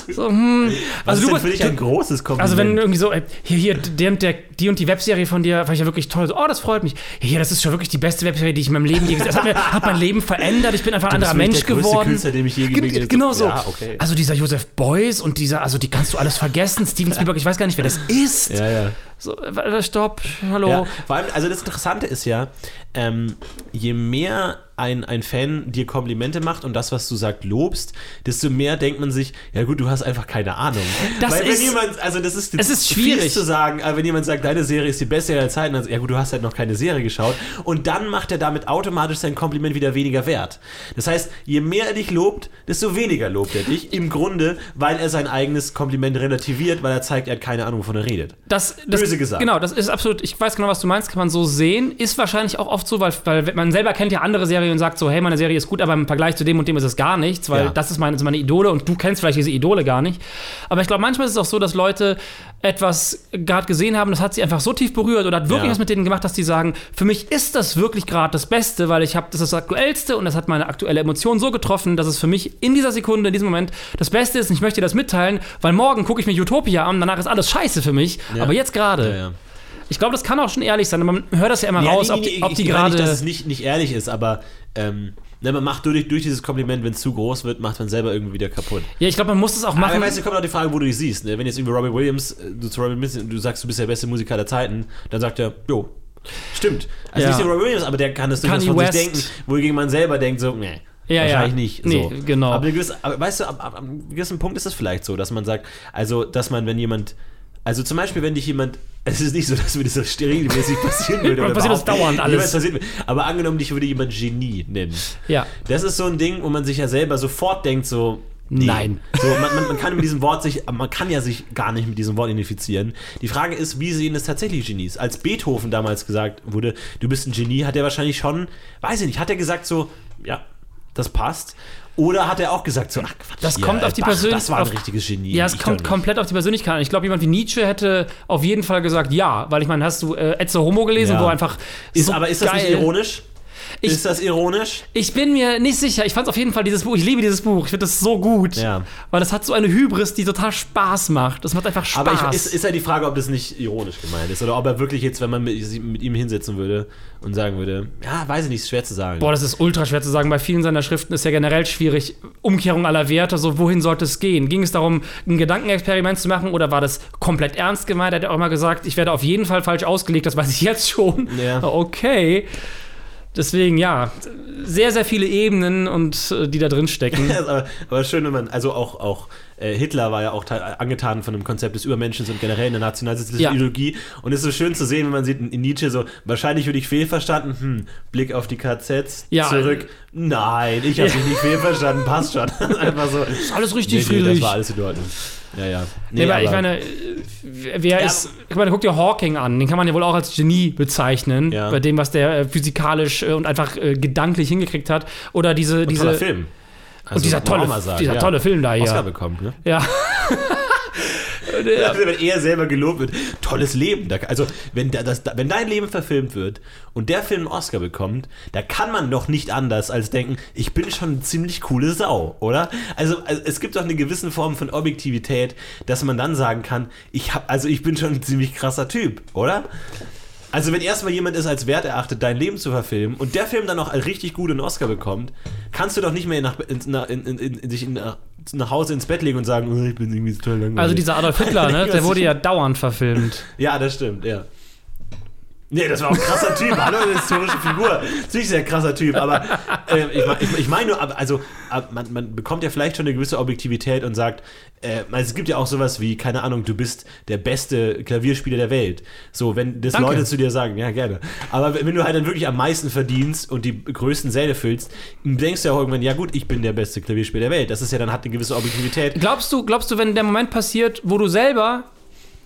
So, hm. Also ist du, denn für dich ein großes Kompliment? also wenn irgendwie so, ey, hier, hier, der, der, die und die Webserie von dir fand ich ja wirklich toll. So, oh, das freut mich. Hier, das ist schon wirklich die beste Webserie, die ich in meinem Leben je gesehen habe. Das hat, hat mein Leben verändert. Ich bin einfach ein anderer Mensch der größte geworden. Künstler, dem ich je Gen- begegnet bin. Genau so. Ja, okay. Also dieser Joseph Beuys und dieser, also die kannst du alles vergessen. Steven Spielberg, ich weiß gar nicht, wer das ist. ja, ja. So, äh, stopp, hallo. Ja, vor allem, also das Interessante ist ja, ähm, je mehr ein, ein Fan dir Komplimente macht und das, was du sagst, lobst, desto mehr denkt man sich, ja gut, du hast einfach keine Ahnung. Das Weil wenn ist- jemand, also das ist, es ist schwierig. zu sagen, aber wenn jemand sagt, deine Serie ist die beste aller Zeiten, dann, ja gut, du hast halt noch keine Serie geschaut und dann macht er damit automatisch sein Kompliment wieder weniger wert. Das heißt, je mehr er dich lobt, desto weniger lobt er dich, im Grunde, weil er sein eigenes Kompliment relativiert, weil er zeigt, er hat keine Ahnung, wovon er redet. Das, das, Böse gesagt. Genau, das ist absolut, ich weiß genau, was du meinst, kann man so sehen. Ist wahrscheinlich auch oft so, weil, weil man selber kennt ja andere Serien und sagt so, hey, meine Serie ist gut, aber im Vergleich zu dem und dem ist es gar nichts, weil Ja. das ist meine, sind meine Idole und du kennst vielleicht diese Idole gar nicht. Aber ich glaube, manchmal ist es auch so, dass Leute etwas gerade gesehen haben, das hat sie einfach so tief berührt oder hat wirklich Ja. was mit denen gemacht, dass die sagen, für mich ist das wirklich gerade das Beste, weil ich habe, das ist das Aktuellste und das hat meine aktuelle Emotion so getroffen, dass es für mich in dieser Sekunde, in diesem Moment das Beste ist und ich möchte dir das mitteilen, weil morgen gucke ich mir Utopia an, danach ist alles scheiße für mich, Ja. aber jetzt gerade. Ja, ja. Ich glaube, das kann auch schon ehrlich sein. aber Man hört das ja immer Ja, raus, nee, ob nee, die, nee, ob ich die nicht, dass gerade. es nicht, nicht ehrlich ist, aber ähm, ne, man macht durch, durch dieses Kompliment, wenn es zu groß wird, macht man selber irgendwie wieder kaputt. Ja, ich glaube, man muss es auch Aber machen. weißt du, kommt auch die Frage, wo du dich siehst. Ne? Wenn jetzt irgendwie Robbie Williams, äh, du zu Robbie Williams, du sagst, du bist der beste Musiker der Zeiten, dann sagt er, jo, stimmt. Also Ja. nicht der Robbie Williams, aber der kann das durchaus von sich West. denken, wohingegen man selber denkt, so, nee. Ja, wahrscheinlich ja. nicht. Nee, so. genau. Aber, eine gewisse, aber weißt du, ab, ab, ab einem gewissen Punkt ist es vielleicht so, dass man sagt, also, dass man, wenn jemand, also zum Beispiel, wenn dich jemand, es ist nicht so, dass mir das regelmäßig passieren würde. Oder passiert das dauernd alles. Aber angenommen, dich würde jemand Genie nennen. ja. Das ist so ein Ding, wo man sich ja selber sofort denkt, so. Nee. Nein. So, man, man, man kann mit diesem Wort sich, man kann ja sich gar nicht mit diesem Wort identifizieren. Die Frage ist, wie sehen es tatsächlich Genies? Als Beethoven damals gesagt wurde, du bist ein Genie, hat er wahrscheinlich schon, weiß ich nicht, hat er gesagt so, ja, das passt. Oder hat er auch gesagt so, ach Quatsch, Das hier, kommt auf die Bach, Persön- Das war ein auf- richtiges Genie. Ja, es ich kommt komplett auf die Persönlichkeit an. Ich glaube, jemand wie Nietzsche hätte auf jeden Fall gesagt, ja, weil ich meine, hast du äh, Etze Homo gelesen, Ja. wo einfach Ist, so aber ist das geil, nicht ironisch? Ich- ist das ironisch? Ich bin mir nicht sicher. Ich fand auf jeden Fall dieses Buch, ich liebe dieses Buch. Ich finde das so gut. Ja. Weil das hat so eine Hybris, die total Spaß macht. Das macht einfach Spaß. Aber ich, ist, ist ja die Frage, ob das nicht ironisch gemeint ist oder ob er wirklich jetzt, wenn man mit, mit ihm hinsetzen würde und sagen würde, ja, weiß ich nicht, ist schwer zu sagen. Boah, das ist ultra schwer zu sagen. Bei vielen seiner Schriften ist ja generell schwierig. Umkehrung aller Werte, so wohin sollte es gehen? Ging es darum, ein Gedankenexperiment zu machen oder war das komplett ernst gemeint? Er hat ja auch mal gesagt, ich werde auf jeden Fall falsch ausgelegt, das weiß ich jetzt schon. Ja. Okay. Deswegen, ja, sehr, sehr viele Ebenen und äh, die da drin stecken. Aber, aber schön, wenn man, also auch, auch äh, Hitler war ja auch angetan von dem Konzept des Übermenschens und generell in der nationalsozialistischen Ja. Ideologie. Und es ist so schön zu sehen, wenn man sieht in Nietzsche so, wahrscheinlich würde ich fehlverstanden, hm, Blick auf die KZs, Ja. zurück, nein, ich habe dich nicht fehlverstanden, passt schon. Einfach so. Ist alles richtig, Nee, nee, Friedrich. das war alles in Ordnung. Ja, ja. Nee, aber ich meine, wer Ja, ist. Ich meine, guck dir Hawking an. Den kann man ja wohl auch als Genie bezeichnen. Ja. Bei dem, was der äh, physikalisch äh, und einfach äh, gedanklich hingekriegt hat. Oder diese. und diese Film. Also, und dieser man tolle, dieser ja. tolle Film da Oscar hier. bekommt, ne? Ja. Also, wenn er selber gelobt wird, tolles Leben. Also, wenn, da- das, wenn dein Leben verfilmt wird und der Film einen Oscar bekommt, da kann man doch nicht anders als denken, ich bin schon eine ziemlich coole Sau, oder? Also, also es gibt doch eine gewisse Form von Objektivität, dass man dann sagen kann, ich hab, also ich bin schon ein ziemlich krasser Typ, oder? Also wenn erstmal jemand es als wert erachtet, dein Leben zu verfilmen und der Film dann noch richtig gut einen Oscar bekommt, kannst du doch nicht mehr nach, in, in, in, in, sich in, nach Hause ins Bett legen und sagen, oh, ich bin irgendwie total langweilig. Also dieser Adolf Hitler, ne? Der wurde ja dauernd verfilmt. Ja, das stimmt, ja. Nee, das war auch ein krasser Typ. Hallo, eine historische Figur. Natürlich sehr krasser Typ, aber äh, ich, ich, ich meine nur, also man, man bekommt ja vielleicht schon eine gewisse Objektivität und sagt, äh, also es gibt ja auch sowas wie, keine Ahnung, du bist der beste Klavierspieler der Welt. So, wenn das Danke. Leute zu dir sagen, ja, gerne. Aber wenn wenn du halt dann wirklich am meisten verdienst und die größten Säle füllst, denkst du ja auch irgendwann, ja gut, ich bin der beste Klavierspieler der Welt. Das ist ja dann hat eine gewisse Objektivität. Glaubst du, glaubst du, wenn der Moment passiert, wo du selber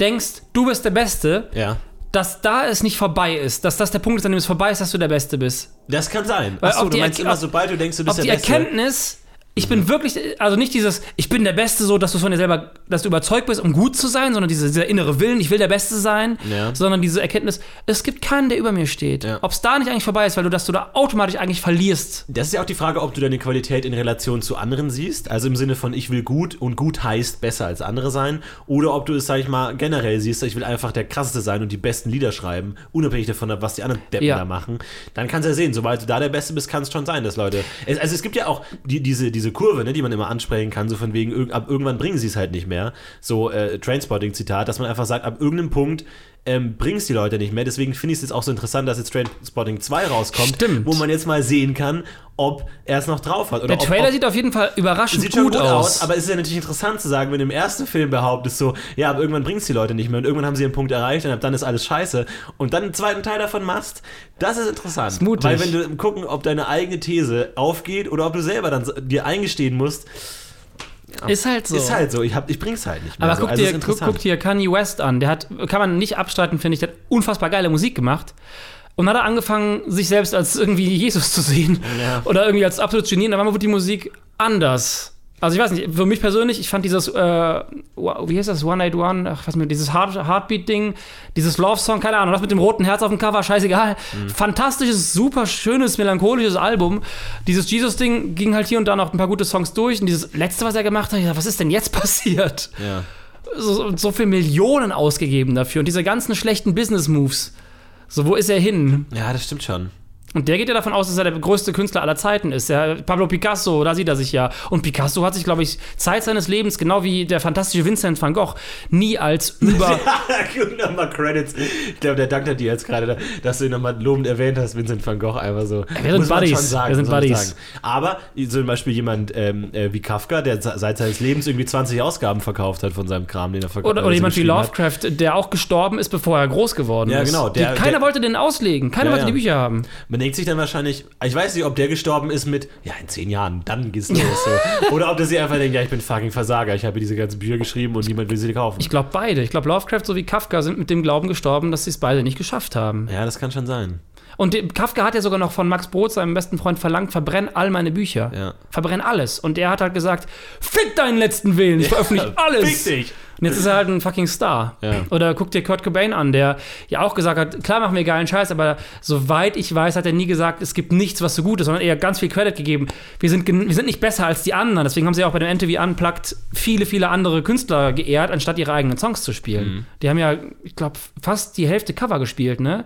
denkst, du bist der Beste, Ja. Dass da es nicht vorbei ist, dass das der Punkt ist, an dem es vorbei ist, dass du der Beste bist? Das kann sein. Weil Achso, auf du die meinst Er- immer, auf- sobald du denkst, du bist die der Beste. Erkenntnis, ich bin wirklich, also nicht dieses, ich bin der Beste, so dass du von dir selber, dass du überzeugt bist, um gut zu sein, sondern diese, dieser innere Willen, ich will der Beste sein, Ja. sondern diese Erkenntnis, es gibt keinen, der über mir steht. Ja. Ob es da nicht eigentlich vorbei ist, weil du, dass du da automatisch eigentlich verlierst. Das ist ja auch die Frage, ob du deine Qualität in Relation zu anderen siehst. Also im Sinne von, ich will gut und gut heißt besser als andere sein. Oder ob du es, sag ich mal, generell siehst, ich will einfach der krasseste sein und die besten Lieder schreiben, unabhängig davon, was die anderen Deppen Ja. da machen. Dann kannst du ja sehen, sobald du da der Beste bist, kann es schon sein, dass Leute. Es, also es gibt ja auch die, diese, diese Kurve, ne, die man immer ansprechen kann, so von wegen, ab irgendwann bringen sie es halt nicht mehr. So äh, Trainspotting-Zitat, dass man einfach sagt, ab irgendeinem Punkt ähm, es die Leute nicht mehr. Deswegen finde ich es jetzt auch so interessant, dass jetzt Trainspotting 2 rauskommt, Stimmt. wo man jetzt mal sehen kann, ob er es noch drauf hat. Oder Der ob, Trailer ob, sieht auf jeden Fall überraschend sieht schon gut, aus. aber es ist ja natürlich interessant zu sagen, wenn du im ersten Film behauptest, so, ja, aber irgendwann bringt es die Leute nicht mehr und irgendwann haben sie einen Punkt erreicht und ab dann ist alles scheiße und dann einen zweiten Teil davon machst, das ist interessant. ist mutig. Weil wenn du gucken, ob deine eigene These aufgeht oder ob du selber dann dir eingestehen musst, ist halt so. ist halt so, ich, hab, ich bring's halt nicht mehr. Aber so. guck, Also dir, guck, guck dir Kanye West an. Der hat, kann man nicht abstreiten, finde ich, der hat unfassbar geile Musik gemacht. Und dann hat er angefangen, sich selbst als irgendwie Jesus zu sehen. Ja. Oder irgendwie als absolutes Genie. Und dann wurde die Musik anders. Also ich weiß nicht, für mich persönlich, ich fand dieses, äh, wie heißt das, One Night One, ach, was mir, dieses Heart, Heartbeat-Ding, dieses Love-Song, keine Ahnung, das mit dem roten Herz auf dem Cover, scheißegal. Mhm. Fantastisches, super schönes, melancholisches Album. Dieses Jesus-Ding ging halt hier und da noch ein paar gute Songs durch. Und dieses letzte, was er gemacht hat, ich dachte, was ist denn jetzt passiert? Ja. so, so viel Millionen ausgegeben dafür und diese ganzen schlechten Business-Moves. So, wo ist er hin? Ja, das stimmt schon. Und der geht ja davon aus, dass er der größte Künstler aller Zeiten ist. Der Pablo Picasso, da sieht er sich ja. Und Picasso hat sich, glaube ich, Zeit seines Lebens, genau wie der fantastische Vincent van Gogh, nie als über. nochmal Credits. Ich glaube, der dankt dir jetzt gerade, dass du ihn nochmal lobend erwähnt hast, Vincent van Gogh, einfach so. wir sind Muss man Buddies. schon sagen, Wir sind Buddies. sagen. Aber zum Beispiel jemand ähm, äh, wie Kafka, der se- seit seines Lebens irgendwie 20 Ausgaben verkauft hat von seinem Kram, den er verkauft Oder, oder jemand wie Lovecraft, der auch gestorben ist, bevor er groß geworden Ja, ist. genau, der- keiner der- wollte den auslegen. Keiner Ja, wollte ja. die Bücher haben. Man denkt sich dann wahrscheinlich, ich weiß nicht, ob der gestorben ist mit, ja, in zehn Jahren, dann geht's los. So. Oder ob der sich einfach denkt, ja, ich bin fucking Versager, ich habe diese ganzen Bücher geschrieben und niemand will sie kaufen. Ich glaube beide. Ich glaube, Lovecraft sowie Kafka sind mit dem Glauben gestorben, dass sie es beide nicht geschafft haben. ja, das kann schon sein. Und Kafka hat ja sogar noch von Max Brod, seinem besten Freund, verlangt, verbrenn all meine Bücher. Ja. Verbrenn alles. Und der hat halt gesagt, fick deinen letzten Willen, ich veröffentliche alles. Fick dich! Und jetzt ist er halt ein fucking Star. Ja. Oder guck dir Kurt Cobain an, der ja auch gesagt hat, klar machen wir geilen Scheiß, aber soweit ich weiß, hat er nie gesagt, es gibt nichts, was so gut ist, sondern eher ganz viel Credit gegeben. Wir sind, wir sind nicht besser als die anderen. Deswegen haben sie auch bei dem MTV Unplugged viele, viele andere Künstler geehrt, anstatt ihre eigenen Songs zu spielen. Mhm. Die haben ja, ich glaube, fast die Hälfte Cover gespielt, ne?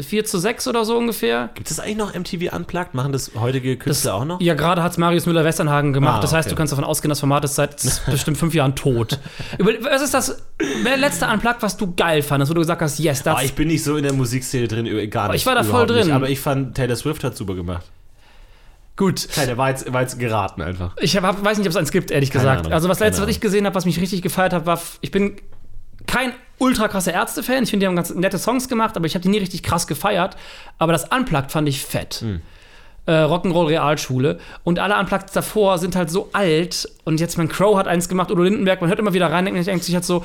4 zu 6 oder so ungefähr. Gibt es eigentlich noch MTV Unplugged? Machen das heutige Künstler auch noch? Ja, gerade hat es Marius Müller-Westernhagen gemacht. Ah, Das heißt, okay. du kannst davon ausgehen, das Format ist seit bestimmt fünf Jahren tot. Über, was ist das letzte Unplugged, was du geil fandest, wo du gesagt hast, yes, das Ah, ich bin nicht so in der Musikszene drin, äh, gar nicht. ich war da voll drin. Nicht. Aber ich fand, Taylor Swift hat super gemacht. gut. Nein, der war jetzt, war jetzt geraten einfach. Ich hab, weiß nicht, ob es eins gibt, ehrlich Keine gesagt. Ahnung. Also das Keine letzte, was ich gesehen habe, was mich richtig gefeiert hat, war, ich bin kein ultra krasser Ärzte-Fan. Ich finde, die haben ganz nette Songs gemacht, aber ich habe die nie richtig krass gefeiert. Aber das Unplugged fand ich fett. Hm. Äh, Rock'n'Roll Realschule. Und alle Unplugged davor sind halt so alt. Und jetzt, mein Crow hat eins gemacht, Udo Lindenberg, man hört immer wieder rein, denke sich halt so,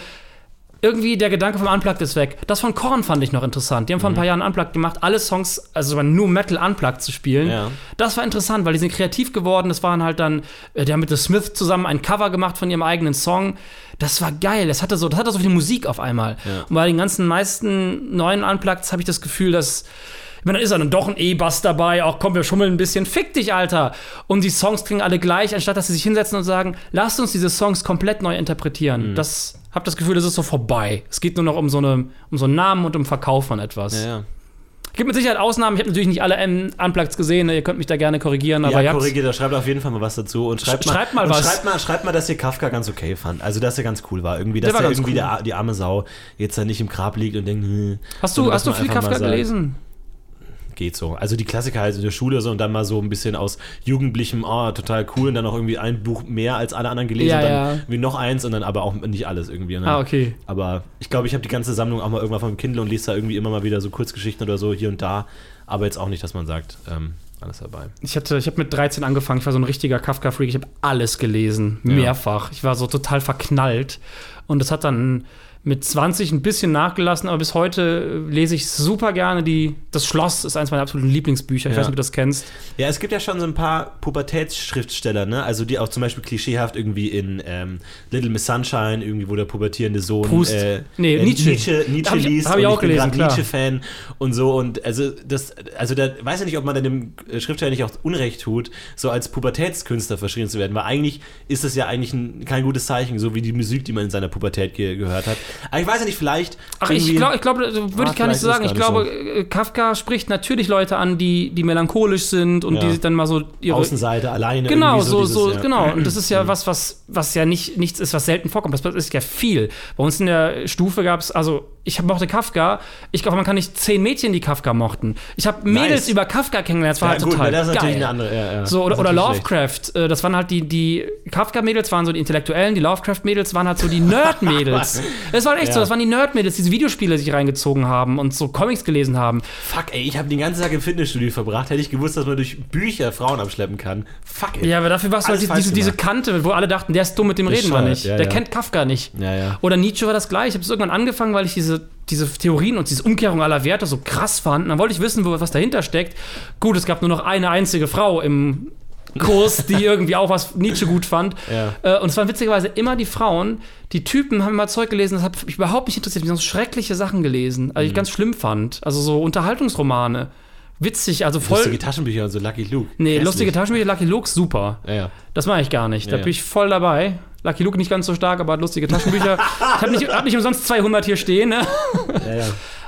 irgendwie der Gedanke vom Unplugged ist weg. Das von Korn fand ich noch interessant. Die haben vor ein Mhm. paar Jahren Unplugged gemacht, alle Songs, also sogar nur Metal Unplugged zu spielen. Ja. Das war interessant, weil die sind kreativ geworden. Das waren halt dann, äh, die haben mit The Smith zusammen ein Cover gemacht von ihrem eigenen Song. Das war geil. Das hatte so, das hatte so viel Musik auf einmal. Ja. Und bei den ganzen meisten neuen Unpluggeds habe ich das Gefühl, dass ich meine, dann ist dann doch ein E-Bass dabei, auch komm, wir schummeln ein bisschen, fick dich, Alter. Und die Songs klingen alle gleich, anstatt dass sie sich hinsetzen und sagen, lasst uns diese Songs komplett neu Mhm. interpretieren. Das hab das Gefühl, das ist so vorbei. Es geht nur noch um so, eine, um so einen Namen und um Verkauf von etwas. Ja, ja. Gibt mit Sicherheit Ausnahmen. Ich habe natürlich nicht alle M Unpluggeds gesehen. ne? Ihr könnt mich da gerne korrigieren, aber ja, korrigiert, da schreibt auf jeden Fall mal was dazu und schreibt, Sch- schreibt mal und was. Schreibt mal, schreibt mal, dass ihr Kafka ganz okay fand. Also, dass er ganz cool war. Irgendwie, dass Der er ganz irgendwie cool. der, die arme Sau jetzt da nicht im Grab liegt und denkt, hm, Hast du, dass hast du viel Kafka gelesen? Geht so. Also die Klassiker halt in der Schule so und dann mal so ein bisschen aus jugendlichem, oh, total cool und dann auch irgendwie ein Buch mehr als alle anderen gelesen, Ja, dann ja. irgendwie noch eins und dann aber auch nicht alles irgendwie. Ne? Ah, okay. Aber ich glaube, ich habe die ganze Sammlung auch mal irgendwann vom Kindle und lese da irgendwie immer mal wieder so Kurzgeschichten oder so hier und da. Aber jetzt auch nicht, dass man sagt, ähm, alles dabei. Ich, hatte, ich habe mit 13 angefangen. Ich war so ein richtiger Kafka-Freak. Ich habe alles gelesen. Ja. Mehrfach. Ich war so total verknallt. Und das hat dann mit 20 ein bisschen nachgelassen, aber bis heute äh, lese ich super gerne die. Das Schloss ist eines meiner absoluten Lieblingsbücher. Ich Ja. weiß nicht, ob du das kennst. Ja, es gibt ja schon so ein paar Pubertätsschriftsteller, ne? Also die auch zum Beispiel klischeehaft irgendwie in ähm, Little Miss Sunshine, irgendwie, wo der pubertierende Sohn Proust. äh, Nee, äh, Nietzsche. Nietzsche, Nietzsche Hab ich- liest hab ich und auch ich gelesen. Nietzsche-Fan und so und also das, also da weiß ich nicht, ob man dann dem äh, Schriftsteller nicht auch Unrecht tut, so als Pubertätskünstler verschrien zu werden, weil eigentlich ist das ja eigentlich ein, kein gutes Zeichen, so wie die Musik, die man in seiner Pubertät ge gehört hat. Aber ich weiß ja nicht, vielleicht Ach, ich glaube, ich glaub, würde ich gar nicht so sagen. Ich glaube, nicht äh, Kafka spricht natürlich Leute an, die, die melancholisch sind und Ja. die sich dann mal so ihre. Außenseite alleine Genau, irgendwie so, dieses, so, ja. Genau. Und das ist ja was, was, was ja nicht, nichts ist, was selten vorkommt. Das ist ja viel. Bei uns in der Stufe gab es, also ich mochte Kafka. Ich glaube, man kann nicht zehn Mädchen, die Kafka mochten. Ich habe Mädels Nice. über Kafka kennengelernt. Das war Ja, halt gut, total das ist natürlich geil. eine andere. Ja, ja. So, oder, oder natürlich schlecht. Lovecraft, äh, das waren halt die, die Kafka-Mädels waren so die Intellektuellen, die Lovecraft-Mädels waren halt so die Nerd-Mädels. das war echt so, das waren die Nerd-Mädels, die diese Videospiele sich reingezogen haben und so Comics gelesen haben. Fuck, ey, ich habe den ganzen Tag im Fitnessstudio verbracht. Hätte ich gewusst, dass man durch Bücher Frauen abschleppen kann. Fuck, ey. Ja, aber dafür war es halt diese, diese. Kante, wo alle dachten, der ist dumm, mit dem reden Bescheuert, nicht. der kennt Kafka nicht. Oder Nietzsche war das gleich. Ich habe es irgendwann angefangen, weil ich diese, diese Theorien und diese Umkehrung aller Werte so krass fand. Und dann wollte ich wissen, wo, was dahinter steckt. Gut, es gab nur noch eine einzige Frau im Kurs, die irgendwie auch was Nietzsche gut fand. Ja. Äh, und es waren witzigerweise immer die Frauen. Die Typen haben immer Zeug gelesen, das hat mich überhaupt nicht interessiert. Die haben so schreckliche Sachen gelesen, also ich ganz schlimm fand. Also so Unterhaltungsromane. Witzig, also voll. Lustige Taschenbücher und so Lucky Luke. nee, Hässlich. lustige Taschenbücher, Lucky Luke, super. Ja, ja. Das mache ich gar nicht. Da bin ich voll dabei. Lucky Luke nicht ganz so stark, aber hat lustige Taschenbücher. ich habe nicht, hab nicht umsonst 200 hier stehen, ne? Ja, ja.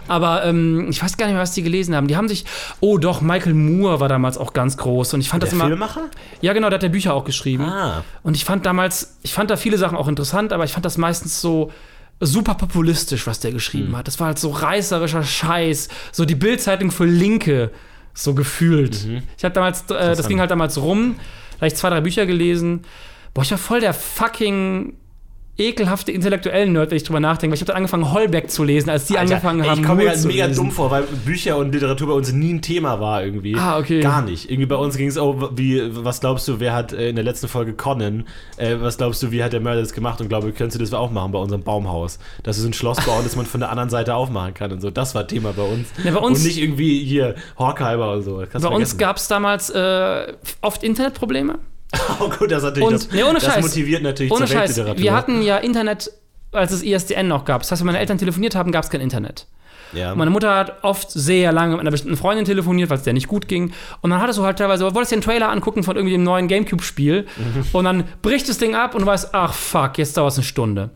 Aber ähm, ich weiß gar nicht mehr, was die gelesen haben. Die haben sich. Oh, doch, Michael Moore war damals auch ganz groß. Und ich fand Der das immer. Filmemacher? Ja, genau, der hat ja Bücher auch geschrieben. Ah. Und ich fand damals, ich fand da viele Sachen auch interessant, aber ich fand das meistens so super populistisch, was der geschrieben Hm. hat. Das war halt so reißerischer Scheiß. So die Bildzeitung für Linke, so gefühlt. Mhm. Ich habe damals, äh, das ging halt damals rum. Da hab ich zwei, drei Bücher gelesen. Boah, ich war voll der fucking ekelhafte intellektuellen Nerd, wenn ich drüber nachdenke. Weil ich habe dann angefangen, Holbeck zu lesen, als die Alter, angefangen ey, haben. Ich komme mir ganz mega lesen. dumm vor, weil Bücher und Literatur bei uns nie ein Thema war irgendwie. Ah, okay. Gar nicht. Irgendwie bei uns ging es, oh, wie, was glaubst du, wer hat äh, in der letzten Folge Conan, äh, was glaubst du, wie hat der Mörder das gemacht? Und glaube, könntest du das auch machen bei unserem Baumhaus? Dass wir so ein Schloss bauen, das man von der anderen Seite aufmachen kann und so. Das war Thema bei uns. Ja, bei uns- und nicht irgendwie hier Horkheimer und so. Kannst Bei uns gab es damals äh, oft Internetprobleme. Oh gut, das ist natürlich Und- das, nee, das Scheiß. motiviert natürlich Ohne zur Scheiß, Weltliteratur. wir hatten ja Internet, als es ISDN noch gab. Das heißt, wenn meine Eltern telefoniert haben, gab es kein Internet. ja. Meine Mutter hat oft sehr lange mit einer bestimmten Freundin telefoniert, weil es der nicht gut ging. Und dann hattest du halt teilweise, wolltest dir einen Trailer angucken von irgendwie dem neuen Gamecube-Spiel. Mhm. Und dann bricht das Ding ab und du weißt, ach fuck, jetzt dauert es eine Stunde.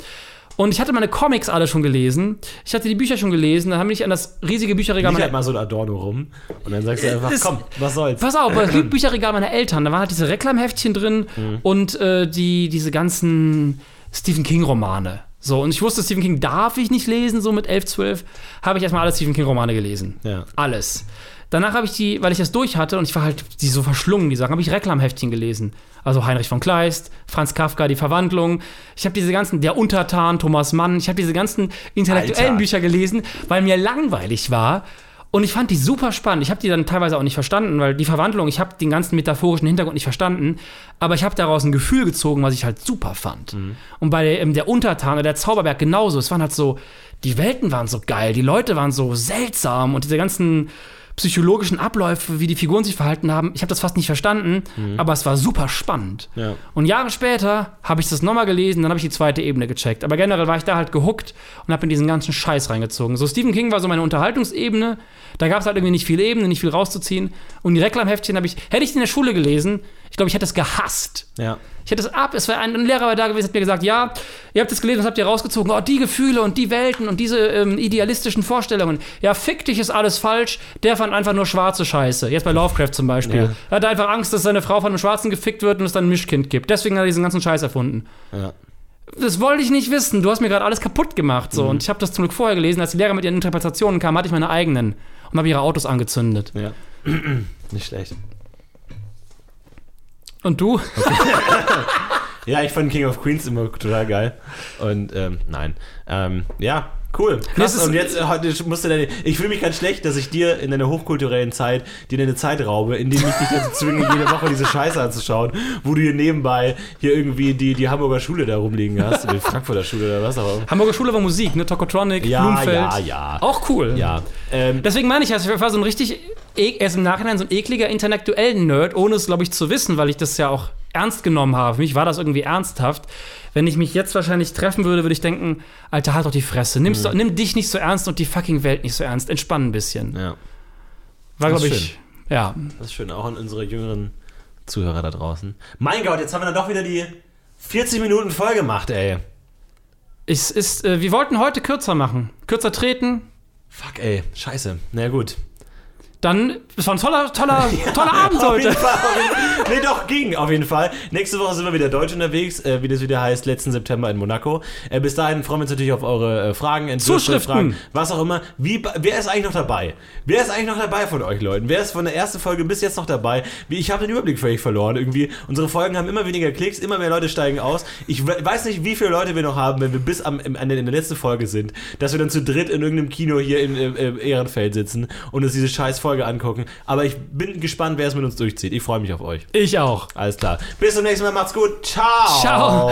Und ich hatte meine Comics alle schon gelesen. Ich hatte die Bücher schon gelesen. Dann habe ich an das riesige Bücherregal meiner halt mal so ein Adorno rum und dann sagst du einfach, Ist- komm, was soll's. Pass auf, das Bücherregal meiner Eltern, da waren halt diese Reklamheftchen drin Mhm. und äh, die, diese ganzen Stephen King-Romane. So, und ich wusste, Stephen King darf ich nicht lesen, so mit 11, 12. Habe ich erstmal alle Stephen King-Romane gelesen. Ja. Alles. Danach habe ich die, weil ich das durch hatte und ich war halt die so verschlungen, die Sachen, habe ich Reklamheftchen gelesen. Also Heinrich von Kleist, Franz Kafka, Die Verwandlung. Ich habe diese ganzen, Der Untertan, Thomas Mann, ich habe diese ganzen intellektuellen Alter. Bücher gelesen, weil mir langweilig war. Und ich fand die super spannend. Ich habe die dann teilweise auch nicht verstanden, weil die Verwandlung, ich habe den ganzen metaphorischen Hintergrund nicht verstanden, aber ich habe daraus ein Gefühl gezogen, was ich halt super fand. Und bei ähm, der Untertan oder der Zauberberg genauso. Es waren halt so, die Welten waren so geil, die Leute waren so seltsam und diese ganzen psychologischen Abläufe, wie die Figuren sich verhalten haben, ich habe das fast nicht verstanden, aber es war super spannend. Ja. Und Jahre später habe ich das nochmal gelesen, dann habe ich die zweite Ebene gecheckt. Aber generell war ich da halt gehuckt und habe in diesen ganzen Scheiß reingezogen. So Stephen King war so meine Unterhaltungsebene. Da gab es halt irgendwie nicht viel Ebene, nicht viel rauszuziehen. Und die Reklamheftchen habe ich, hätte ich in der Schule gelesen, ich glaube, ich hätte es gehasst. Ja. Ich hätte es ab, es wäre ein, ein Lehrer war da gewesen, hat mir gesagt, ja, ihr habt es gelesen, was habt ihr rausgezogen? Oh, die Gefühle und die Welten und diese ähm, idealistischen Vorstellungen. Ja, fick dich ist alles falsch. Der fand einfach nur schwarze Scheiße. Jetzt bei Lovecraft zum Beispiel. Ja. Er hatte einfach Angst, dass seine Frau von einem Schwarzen gefickt wird und es dann ein Mischkind gibt. Deswegen hat er diesen ganzen Scheiß erfunden. Ja. Das wollte ich nicht wissen. Du hast mir gerade alles kaputt gemacht. Mhm. So. Und ich habe das zum Glück vorher gelesen. Als die Lehrer mit ihren Interpretationen kamen, hatte ich meine eigenen und habe ihre Autos angezündet. Ja. Nicht schlecht. Und du? Ja, ich fand King of Queens immer total geil. Und ähm, nein. Ähm, ja, cool. Krass. und jetzt äh, heute musst du deine. Ich fühle mich ganz schlecht, dass ich dir in deiner hochkulturellen Zeit dir deine Zeit raube, indem ich dich dazu zwinge, jede Woche diese Scheiße anzuschauen, wo du hier nebenbei hier irgendwie die, die Hamburger Schule da rumliegen hast, die Frankfurter Schule oder was auch immer. Hamburger Schule war Musik, ne? Tokotronic, Ja, Blumfeld. ja, ja. Auch cool. Ja. Ähm, Deswegen meine ich, also ich war so ein richtig, e- erst im Nachhinein so ein ekliger intellektuellen Nerd, ohne es, glaube ich, zu wissen, weil ich das ja auch ernst genommen habe. Für mich war das irgendwie ernsthaft. Wenn ich mich jetzt wahrscheinlich treffen würde, würde ich denken, Alter, halt doch die Fresse. Nimm's doch, nimm dich nicht so ernst und die fucking Welt nicht so ernst. Entspann ein bisschen. ja. War, glaube ist ich, ja. Das ist schön, auch an unsere jüngeren Zuhörer da draußen. Mein Gott, jetzt haben wir dann doch wieder die 40 Minuten voll gemacht, ey. Es ist, äh, wir wollten heute kürzer machen. Kürzer treten. Fuck, ey. Scheiße. Na gut. Dann, es war ein toller, toller, toller Abend Auf jeden heute. Fall, auf jeden Fall. Nee, doch, ging auf jeden Fall. Nächste Woche sind wir wieder deutsch unterwegs, äh, wie das wieder heißt, letzten September in Monaco. Äh, bis dahin freuen wir uns natürlich auf eure äh, Fragen, Entwürfe, Zuschriften. Fragen, was auch immer. Wie, wer ist eigentlich noch dabei? Wer ist eigentlich noch dabei von euch Leuten? Wer ist von der ersten Folge bis jetzt noch dabei? Wie, ich habe den Überblick völlig verloren irgendwie. Unsere Folgen haben immer weniger Klicks, immer mehr Leute steigen aus. Ich we- weiß nicht, wie viele Leute wir noch haben, wenn wir bis am, im, in der letzten Folge sind, dass wir dann zu dritt in irgendeinem Kino hier in, äh, äh, Ehrenfeld sitzen und uns diese scheiß Folge angucken. Aber ich bin gespannt, wer es mit uns durchzieht. Ich freue mich auf euch. Ich auch. Alles klar. Bis zum nächsten Mal. Macht's gut. Ciao. Ciao.